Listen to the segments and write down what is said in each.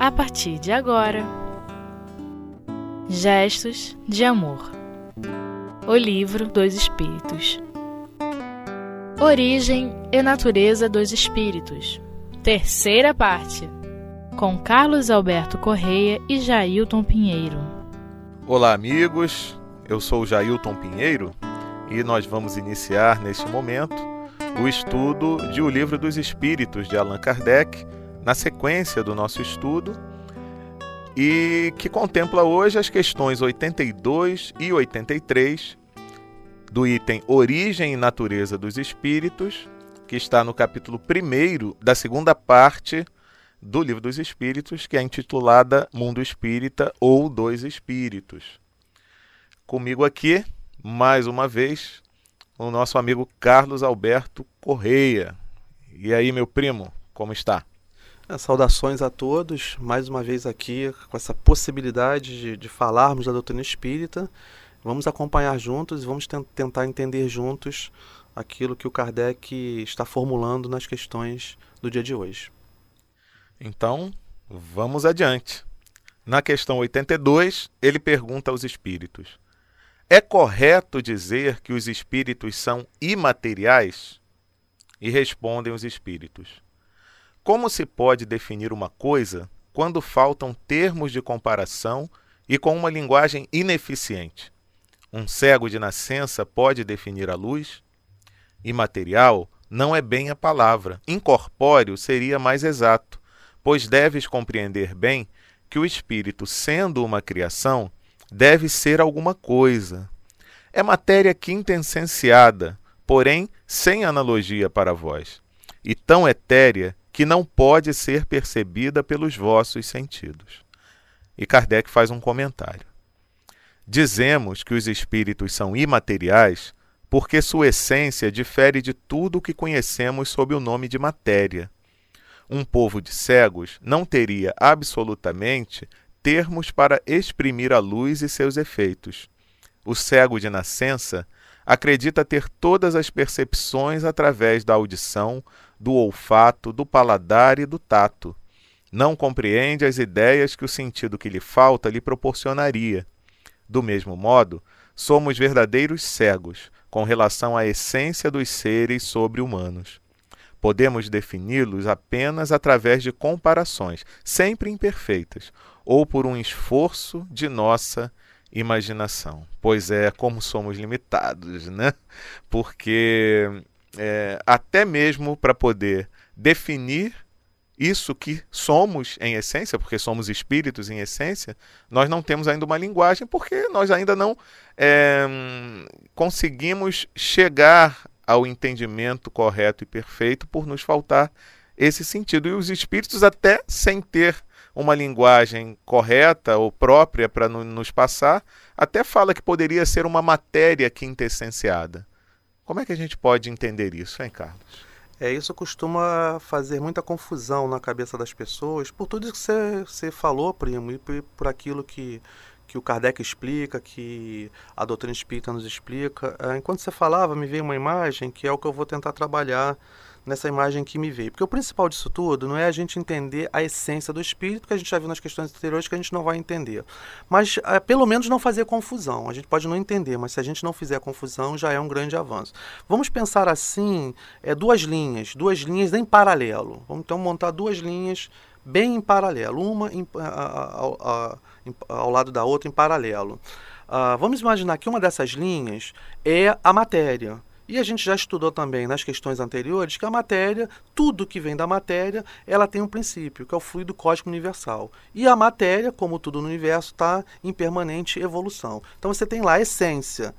a partir de agora. Gestos de Amor. O Livro dos Espíritos. Origem e Natureza dos Espíritos. Terceira parte. Com Carlos Alberto Correia e Jailton Pinheiro. Olá, amigos. Eu sou Jailton Pinheiro e nós vamos iniciar neste momento o estudo de O Livro dos Espíritos de Allan Kardec na sequência do nosso estudo e que contempla hoje as questões 82 e 83 do item Origem e Natureza dos Espíritos, que está no capítulo 1 da segunda parte do Livro dos Espíritos, que é intitulada Mundo Espírita ou Dois Espíritos. Comigo aqui, mais uma vez, o nosso amigo Carlos Alberto Correia. E aí, meu primo, como está? É, saudações a todos, mais uma vez aqui com essa possibilidade de, de falarmos da doutrina espírita. Vamos acompanhar juntos e vamos tentar entender juntos aquilo que o Kardec está formulando nas questões do dia de hoje. Então, vamos adiante. Na questão 82, ele pergunta aos espíritos: É correto dizer que os espíritos são imateriais? E respondem os espíritos: como se pode definir uma coisa quando faltam termos de comparação e com uma linguagem ineficiente? Um cego de nascença pode definir a luz? Imaterial não é bem a palavra. Incorpóreo seria mais exato, pois deves compreender bem que o espírito, sendo uma criação, deve ser alguma coisa. É matéria quintessenciada, porém sem analogia para vós, e tão etérea que não pode ser percebida pelos vossos sentidos. E Kardec faz um comentário. Dizemos que os espíritos são imateriais porque sua essência difere de tudo o que conhecemos sob o nome de matéria. Um povo de cegos não teria absolutamente termos para exprimir a luz e seus efeitos. O cego de nascença acredita ter todas as percepções através da audição, do olfato, do paladar e do tato. Não compreende as ideias que o sentido que lhe falta lhe proporcionaria. Do mesmo modo, somos verdadeiros cegos com relação à essência dos seres sobre-humanos. Podemos defini-los apenas através de comparações, sempre imperfeitas, ou por um esforço de nossa imaginação. Pois é, como somos limitados, né? Porque é, até mesmo para poder definir isso que somos em essência, porque somos espíritos em essência, nós não temos ainda uma linguagem, porque nós ainda não é, conseguimos chegar ao entendimento correto e perfeito por nos faltar esse sentido. E os espíritos, até sem ter uma linguagem correta ou própria para nos passar, até fala que poderia ser uma matéria quintessenciada. Como é que a gente pode entender isso, hein, Carlos? É, isso costuma fazer muita confusão na cabeça das pessoas, por tudo que você falou, primo, e por, por aquilo que, que o Kardec explica, que a doutrina espírita nos explica. É, enquanto você falava, me veio uma imagem que é o que eu vou tentar trabalhar nessa imagem que me veio. Porque o principal disso tudo não é a gente entender a essência do espírito, que a gente já viu nas questões anteriores que a gente não vai entender. Mas é, pelo menos não fazer confusão. A gente pode não entender, mas se a gente não fizer confusão, já é um grande avanço. Vamos pensar assim, é, duas linhas, duas linhas em paralelo. Vamos então montar duas linhas bem em paralelo, uma em, a, a, a, ao lado da outra em paralelo. Uh, vamos imaginar que uma dessas linhas é a matéria. E a gente já estudou também nas questões anteriores que a matéria, tudo que vem da matéria, ela tem um princípio, que é o fluido cósmico universal. E a matéria, como tudo no universo, está em permanente evolução. Então você tem lá a essência,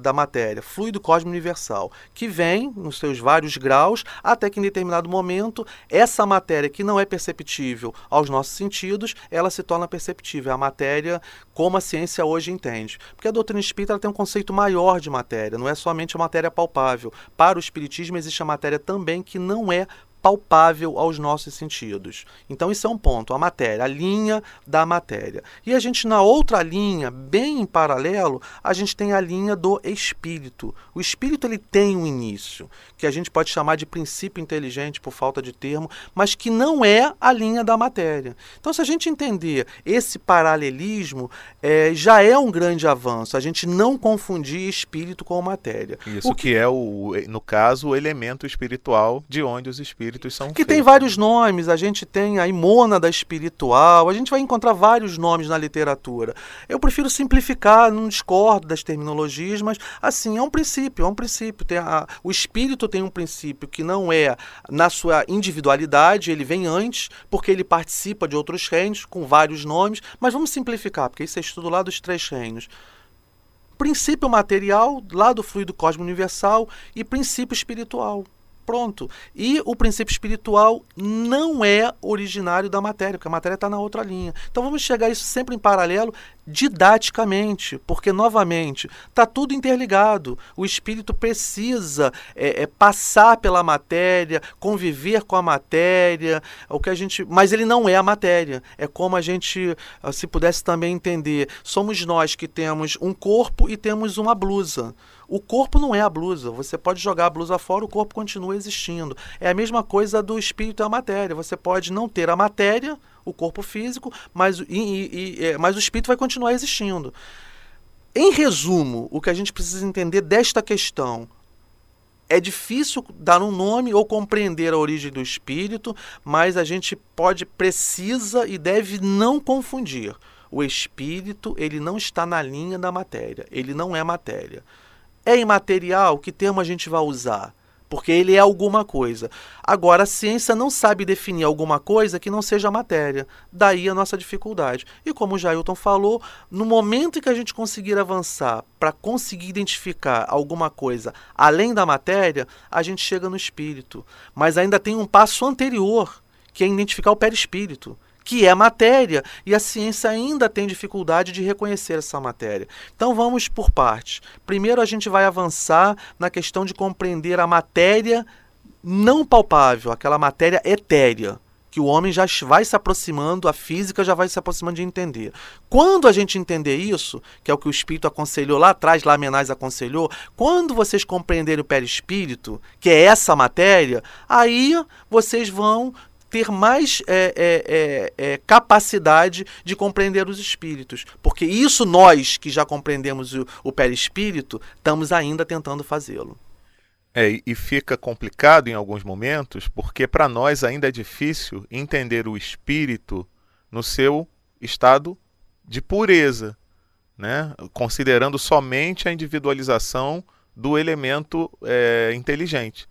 da matéria, fluido cósmico universal, que vem nos seus vários graus, até que em determinado momento, essa matéria que não é perceptível aos nossos sentidos, ela se torna perceptível. É a matéria como a ciência hoje entende. Porque a doutrina espírita tem um conceito maior de matéria, não é somente a matéria palpável. Para o espiritismo existe a matéria também que não é palpável aos nossos sentidos. Então, isso é um ponto, a matéria, a linha da matéria. E a gente, na outra linha, bem em paralelo, a gente tem a linha do espírito. O espírito ele tem um início, que a gente pode chamar de princípio inteligente, por falta de termo, mas que não é a linha da matéria. Então, se a gente entender esse paralelismo, é, já é um grande avanço, a gente não confundir espírito com matéria. Isso o que, que é, o, no caso, o elemento espiritual de onde os espíritos Que feitos. tem vários nomes, a gente tem a imônada espiritual, a gente vai encontrar vários nomes na literatura. Eu prefiro simplificar, não discordo das terminologias, mas assim, é um princípio, é um princípio. Tem a, o espírito tem um princípio que não é na sua individualidade, ele vem antes, porque ele participa de outros reinos com vários nomes, mas vamos simplificar, porque isso é estudo lá dos três reinos princípio material lá do fluido cósmico universal e princípio espiritual. Pronto. E o princípio espiritual não é originário da matéria, porque a matéria está na outra linha. Então vamos chegar isso sempre em paralelo didaticamente, porque, novamente, está tudo interligado. O espírito precisa é, é, passar pela matéria, conviver com a matéria, o que a gente. Mas ele não é a matéria. É como a gente, ah, se pudesse também entender, somos nós que temos um corpo e temos uma blusa. O corpo não é a blusa. Você pode jogar a blusa fora, o corpo continua existindo. É a mesma coisa do espírito e a matéria. Você pode não ter a matéria, o corpo físico, mas, e, e, e, é, mas o espírito vai continuar existindo. Em resumo, o que a gente precisa entender desta questão é difícil dar um nome ou compreender a origem do espírito, mas a gente pode, precisa e deve não confundir. O espírito, ele não está na linha da matéria, ele não é matéria. É imaterial? Que termo a gente vai usar? Porque ele é alguma coisa. Agora, a ciência não sabe definir alguma coisa que não seja matéria. Daí a nossa dificuldade. E como o Jailton falou, no momento em que a gente conseguir avançar para conseguir identificar alguma coisa além da matéria, a gente chega no espírito. Mas ainda tem um passo anterior, que é identificar o perispírito que é matéria, e a ciência ainda tem dificuldade de reconhecer essa matéria. Então vamos por partes. Primeiro a gente vai avançar na questão de compreender a matéria não palpável, aquela matéria etérea que o homem já vai se aproximando, a física já vai se aproximando de entender. Quando a gente entender isso, que é o que o Espírito aconselhou lá atrás, lá Menais aconselhou, quando vocês compreenderem o perispírito, que é essa matéria, aí vocês vão ter mais é, é, é, é, capacidade de compreender os espíritos. Porque isso nós, que já compreendemos o, o perispírito, estamos ainda tentando fazê-lo. É, e fica complicado em alguns momentos, porque para nós ainda é difícil entender o espírito no seu estado de pureza, né? considerando somente a individualização do elemento é, inteligente.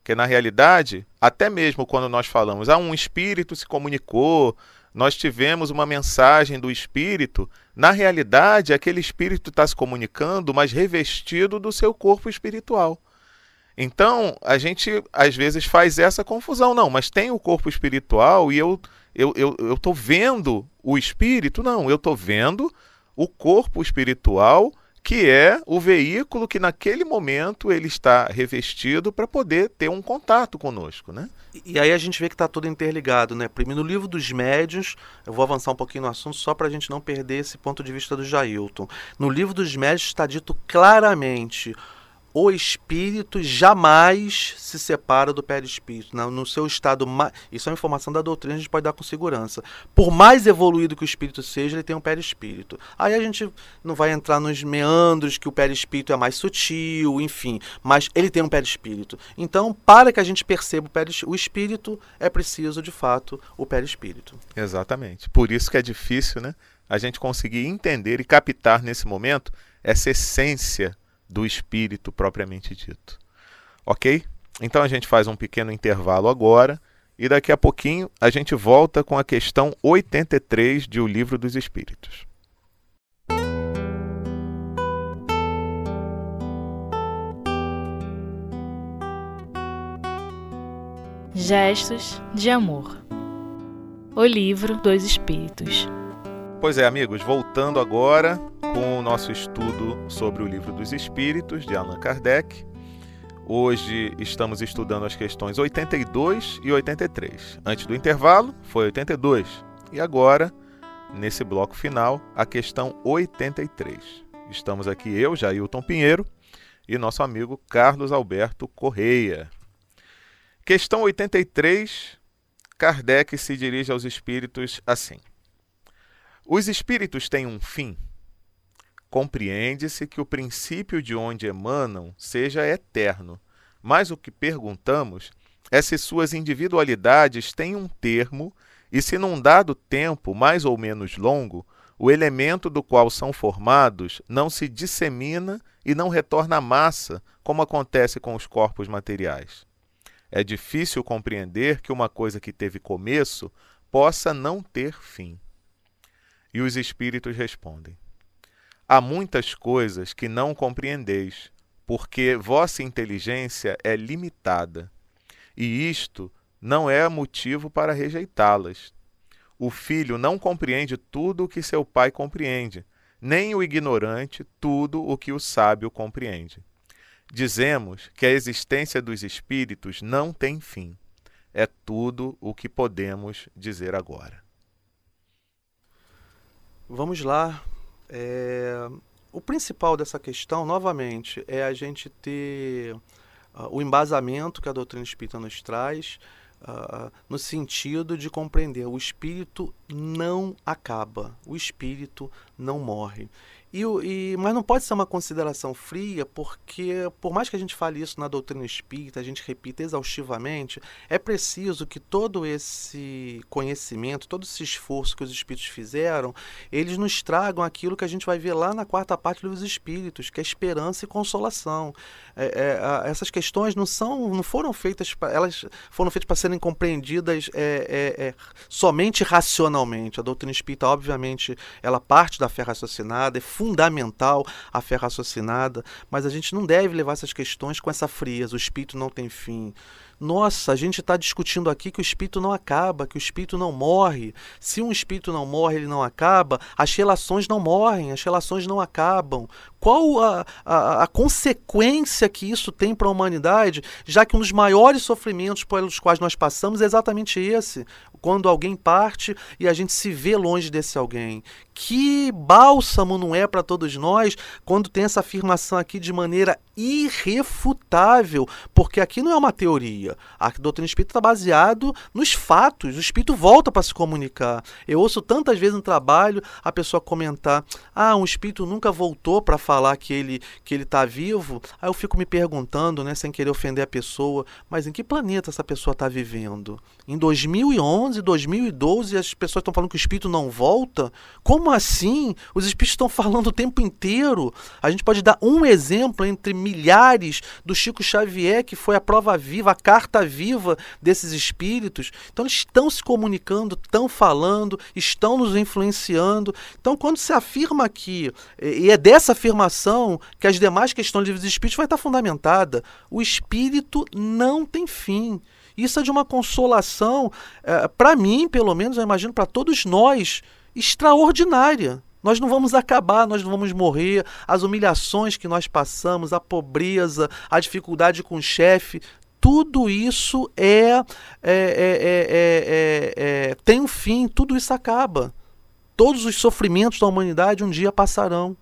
Porque na realidade, até mesmo quando nós falamos, ah, um espírito se comunicou, nós tivemos uma mensagem do espírito, na realidade, aquele espírito está se comunicando, mas revestido do seu corpo espiritual. Então, a gente às vezes faz essa confusão. Não, mas tem o corpo espiritual e eu eu estou eu, eu vendo o espírito? Não, eu estou vendo o corpo espiritual que é o veículo que naquele momento ele está revestido para poder ter um contato conosco, né? E, aí a gente vê que está tudo interligado, né? Primeiro, no livro dos médios, eu vou avançar um pouquinho no assunto só para a gente não perder esse ponto de vista do Jailton. No livro dos médios está dito claramente o espírito jamais se separa do perispírito. No, seu estado. Isso é uma informação da doutrina, a gente pode dar com segurança. Por mais evoluído que o espírito seja, ele tem um perispírito. Aí a gente não vai entrar nos meandros que o perispírito é mais sutil, enfim. Mas ele tem um perispírito. Então, para que a gente perceba o, peris, o espírito, é preciso, de fato, o perispírito. Exatamente. Por isso que é difícil, né? A gente conseguir entender e captar nesse momento essa essência do espírito propriamente dito. Ok? Então a gente faz um pequeno intervalo agora e daqui a pouquinho a gente volta com a questão 83 de O Livro dos Espíritos. Gestos de Amor O Livro dos Espíritos Pois é, amigos, voltando agora com o nosso estudo sobre o Livro dos Espíritos, de Allan Kardec. Hoje estamos estudando as questões 82 e 83. Antes do intervalo foi 82 e agora, nesse bloco final, a questão 83. Estamos aqui eu, Jailton Pinheiro, e nosso amigo Carlos Alberto Correia. Questão 83, Kardec se dirige aos espíritos assim: Os espíritos têm um fim? Compreende-se que o princípio de onde emanam seja eterno, mas o que perguntamos é se suas individualidades têm um termo e se num dado tempo, mais ou menos longo, o elemento do qual são formados não se dissemina e não retorna à massa, como acontece com os corpos materiais. É difícil compreender que uma coisa que teve começo possa não ter fim. E os espíritos respondem: Há muitas coisas que não compreendeis, porque vossa inteligência é limitada, e isto não é motivo para rejeitá-las. O filho não compreende tudo o que seu pai compreende, nem o ignorante tudo o que o sábio compreende. Dizemos que a existência dos espíritos não tem fim. É tudo o que podemos dizer agora. Vamos lá. É, o principal dessa questão, novamente, é a gente ter uh, o embasamento que a doutrina espírita nos traz, uh, no sentido de compreender o espírito não acaba, o espírito não morre. E, e, mas não pode ser uma consideração fria, porque, por mais que a gente fale isso na doutrina espírita, a gente repita exaustivamente, é preciso que todo esse conhecimento, todo esse esforço que os espíritos fizeram, eles nos tragam aquilo que a gente vai ver lá na quarta parte dos espíritos, que é esperança e consolação. É, é, essas questões não são, não foram feitas, pra, elas foram feitas para serem compreendidas é, é, é, somente racionalmente. A doutrina espírita, obviamente, ela parte da fé raciocinada, é fundamental a fé raciocinada, mas a gente não deve levar essas questões com essa frieza. O espírito não tem fim. Nossa, a gente está discutindo aqui que o espírito não acaba, que o espírito não morre. Se um espírito não morre, ele não acaba, as relações não morrem, as relações não acabam. Qual a, a, a consequência que isso tem para a humanidade, já que um dos maiores sofrimentos pelos quais nós passamos é exatamente esse: quando alguém parte e a gente se vê longe desse alguém. Que bálsamo não é para todos nós quando tem essa afirmação aqui de maneira irrefutável, porque aqui não é uma teoria. A doutrina espírita está baseado nos fatos. O espírito volta para se comunicar. Eu ouço tantas vezes no trabalho a pessoa comentar: "Ah, um espírito nunca voltou para falar que ele que ele está vivo". Aí eu fico me perguntando, né, sem querer ofender a pessoa, mas em que planeta essa pessoa está vivendo? Em 2011, 2012, as pessoas estão falando que o espírito não volta? Como assim? Os espíritos estão falando o tempo inteiro. A gente pode dar um exemplo entre milhares do Chico Xavier, que foi a prova viva, a carta viva desses espíritos. Então eles estão se comunicando, estão falando, estão nos influenciando. Então quando se afirma aqui, e é dessa afirmação que as demais questões dos espíritos vai estar fundamentada, o espírito não tem fim. Isso é de uma consolação, é, para mim, pelo menos, eu imagino para todos nós, extraordinária. Nós não vamos acabar, nós não vamos morrer. As humilhações que nós passamos, a pobreza, a dificuldade com o chefe, tudo isso é, é, é, tem um fim, tudo isso acaba. Todos os sofrimentos da humanidade um dia passarão.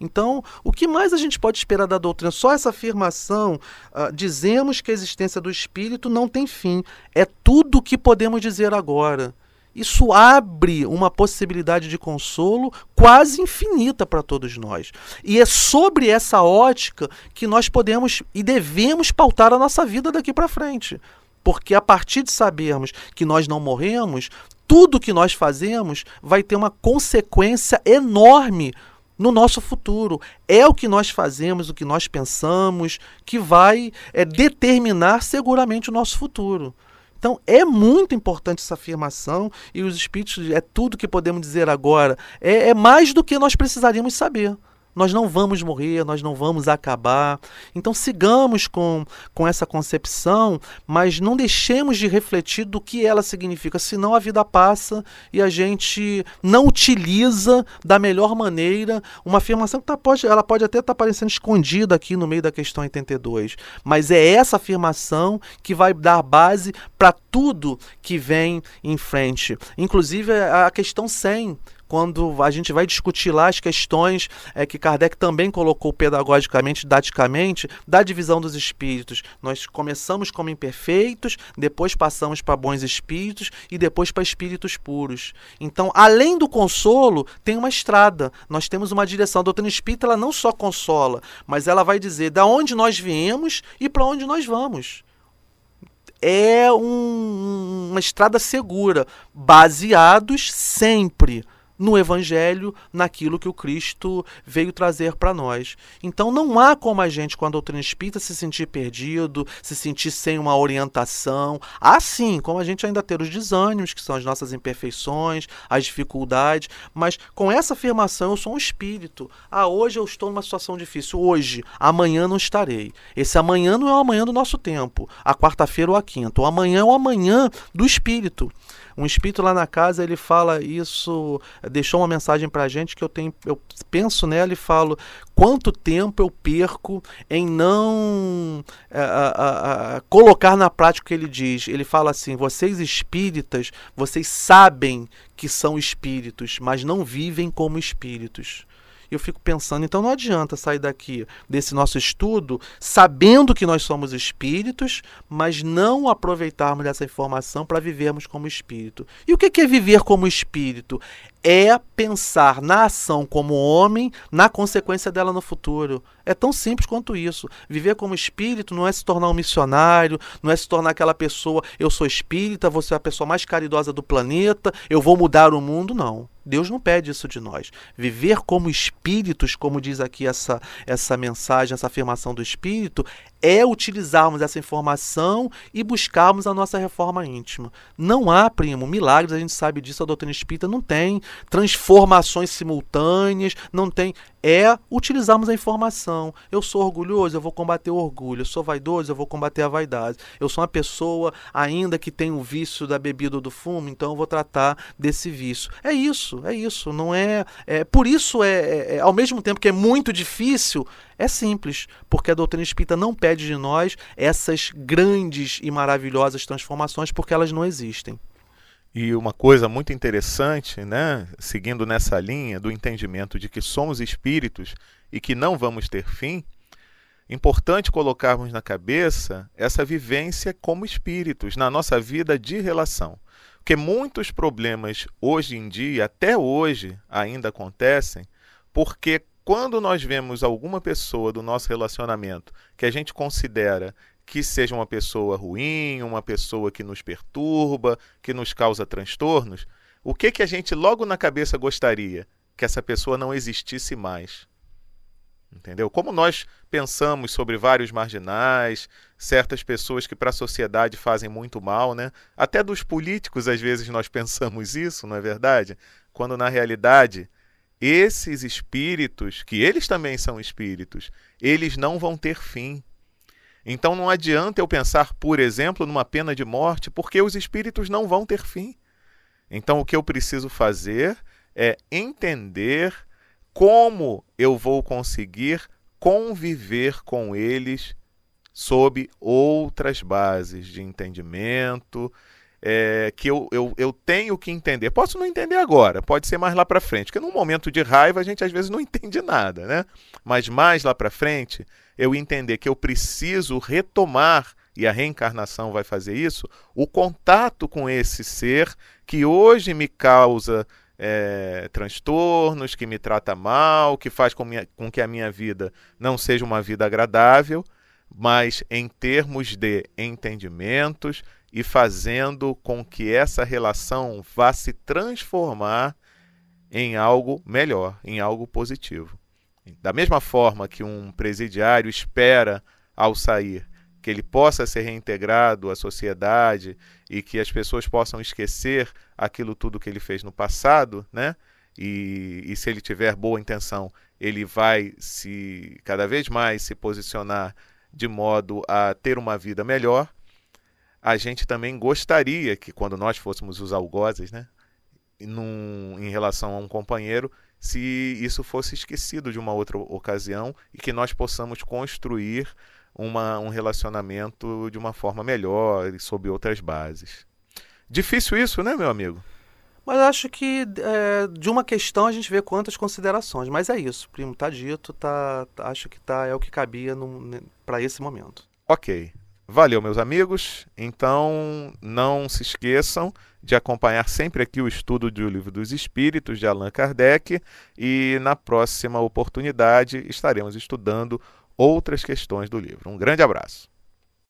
Então, o que mais a gente pode esperar da doutrina? Só essa afirmação, uh, dizemos que a existência do espírito não tem fim. É tudo o que podemos dizer agora. Isso abre uma possibilidade de consolo quase infinita para todos nós. E é sobre essa ótica que nós podemos e devemos pautar a nossa vida daqui para frente. Porque a partir de sabermos que nós não morremos, tudo que nós fazemos vai ter uma consequência enorme no nosso futuro. É o que nós fazemos, o que nós pensamos, que vai é, determinar seguramente o nosso futuro. Então é muito importante essa afirmação e os espíritos é tudo que podemos dizer agora. É, é mais do que nós precisaríamos saber. Nós não vamos morrer, nós não vamos acabar. Então sigamos com, com essa concepção, mas não deixemos de refletir do que ela significa, senão a vida passa e a gente não utiliza da melhor maneira uma afirmação que tá, pode, ela pode até estar tá parecendo escondida aqui no meio da questão 82, mas é essa afirmação que vai dar base para tudo que vem em frente. Inclusive a questão 100 quando a gente vai discutir lá as questões é, que Kardec também colocou pedagogicamente, didaticamente, da divisão dos espíritos. Nós começamos como imperfeitos, depois passamos para bons espíritos e depois para espíritos puros. Então, além do consolo, tem uma estrada. Nós temos uma direção. A doutrina espírita ela não só consola, mas ela vai dizer da onde nós viemos e para onde nós vamos é um, uma estrada segura, baseados sempre no Evangelho, naquilo que o Cristo veio trazer para nós. Então não há como a gente, com a doutrina espírita, se sentir perdido, se sentir sem uma orientação. Há sim, como a gente ainda ter os desânimos, que são as nossas imperfeições, as dificuldades, mas com essa afirmação eu sou um espírito. Ah, hoje eu estou numa situação difícil, hoje, amanhã não estarei. Esse amanhã não é o amanhã do nosso tempo, a quarta-feira ou a quinta. O amanhã é o amanhã do espírito. Um espírito lá na casa, ele fala isso, deixou uma mensagem para a gente que eu tenho, eu penso nela e falo quanto tempo eu perco em não a, a, a, colocar na prática o que ele diz. Ele fala assim: vocês espíritas, vocês sabem que são espíritos, mas não vivem como espíritos eu fico pensando, então não adianta sair daqui desse nosso estudo sabendo que nós somos espíritos, mas não aproveitarmos dessa informação para vivermos como espírito. E o que é viver como espírito? É pensar na ação como homem, na consequência dela no futuro. É tão simples quanto isso. Viver como espírito não é se tornar um missionário, não é se tornar aquela pessoa, eu sou espírita, você é a pessoa mais caridosa do planeta, eu vou mudar o mundo, não. Deus não pede isso de nós. Viver como espíritos, como diz aqui essa, essa mensagem, essa afirmação do espírito, é utilizarmos essa informação e buscarmos a nossa reforma íntima. Não há, primo, milagres, a gente sabe disso, a doutrina espírita não tem transformações simultâneas, não tem. É utilizarmos a informação. Eu sou orgulhoso, eu vou combater o orgulho. Eu sou vaidoso, eu vou combater a vaidade. Eu sou uma pessoa ainda que tem o vício da bebida ou do fumo, então eu vou tratar desse vício. É isso, é isso. Não é. é por isso é, é, é ao mesmo tempo que é muito difícil, é simples, porque a doutrina espírita não pede de nós essas grandes e maravilhosas transformações, porque elas não existem. E uma coisa muito interessante, né, seguindo nessa linha do entendimento de que somos espíritos e que não vamos ter fim, importante colocarmos na cabeça essa vivência como espíritos na nossa vida de relação. Porque muitos problemas hoje em dia, até hoje, ainda acontecem porque quando nós vemos alguma pessoa do nosso relacionamento que a gente considera que seja uma pessoa ruim, uma pessoa que nos perturba, que nos causa transtornos, o que que a gente logo na cabeça gostaria? Que essa pessoa não existisse mais. Entendeu? Como nós pensamos sobre vários marginais, certas pessoas que para a sociedade fazem muito mal, né? Até dos políticos às vezes nós pensamos isso, não é verdade? Quando na realidade esses espíritos, que eles também são espíritos, eles não vão ter fim. Então não adianta eu pensar, por exemplo, numa pena de morte, porque os espíritos não vão ter fim. Então o que eu preciso fazer é entender como eu vou conseguir conviver com eles sob outras bases de entendimento, é, que eu, eu, eu tenho que entender. Posso não entender agora, pode ser mais lá para frente, porque num momento de raiva a gente às vezes não entende nada, né? Mas mais lá para frente, eu entender que eu preciso retomar e a reencarnação vai fazer isso, o contato com esse ser que hoje me causa é, transtornos, que me trata mal, que faz com, minha, com que a minha vida não seja uma vida agradável, mas em termos de entendimentos, e fazendo com que essa relação vá se transformar em algo melhor, em algo positivo. Da mesma forma que um presidiário espera ao sair que ele possa ser reintegrado à sociedade e que as pessoas possam esquecer aquilo tudo que ele fez no passado, né? E, e se ele tiver boa intenção, ele vai se cada vez mais se posicionar de modo a ter uma vida melhor, a gente também gostaria que quando nós fôssemos os algozes, né, num, em relação a um companheiro, se isso fosse esquecido de uma outra ocasião e que nós possamos construir uma, um relacionamento de uma forma melhor e sob outras bases. Difícil isso, né, meu amigo? Mas acho que é, de uma questão a gente vê quantas considerações. Mas é isso, primo, tá dito, tá, acho que tá, é o que cabia para esse momento. Ok. Valeu, meus amigos. Então, não se esqueçam de acompanhar sempre aqui o estudo do Livro dos Espíritos de Allan Kardec e na próxima oportunidade estaremos estudando outras questões do livro. Um grande abraço.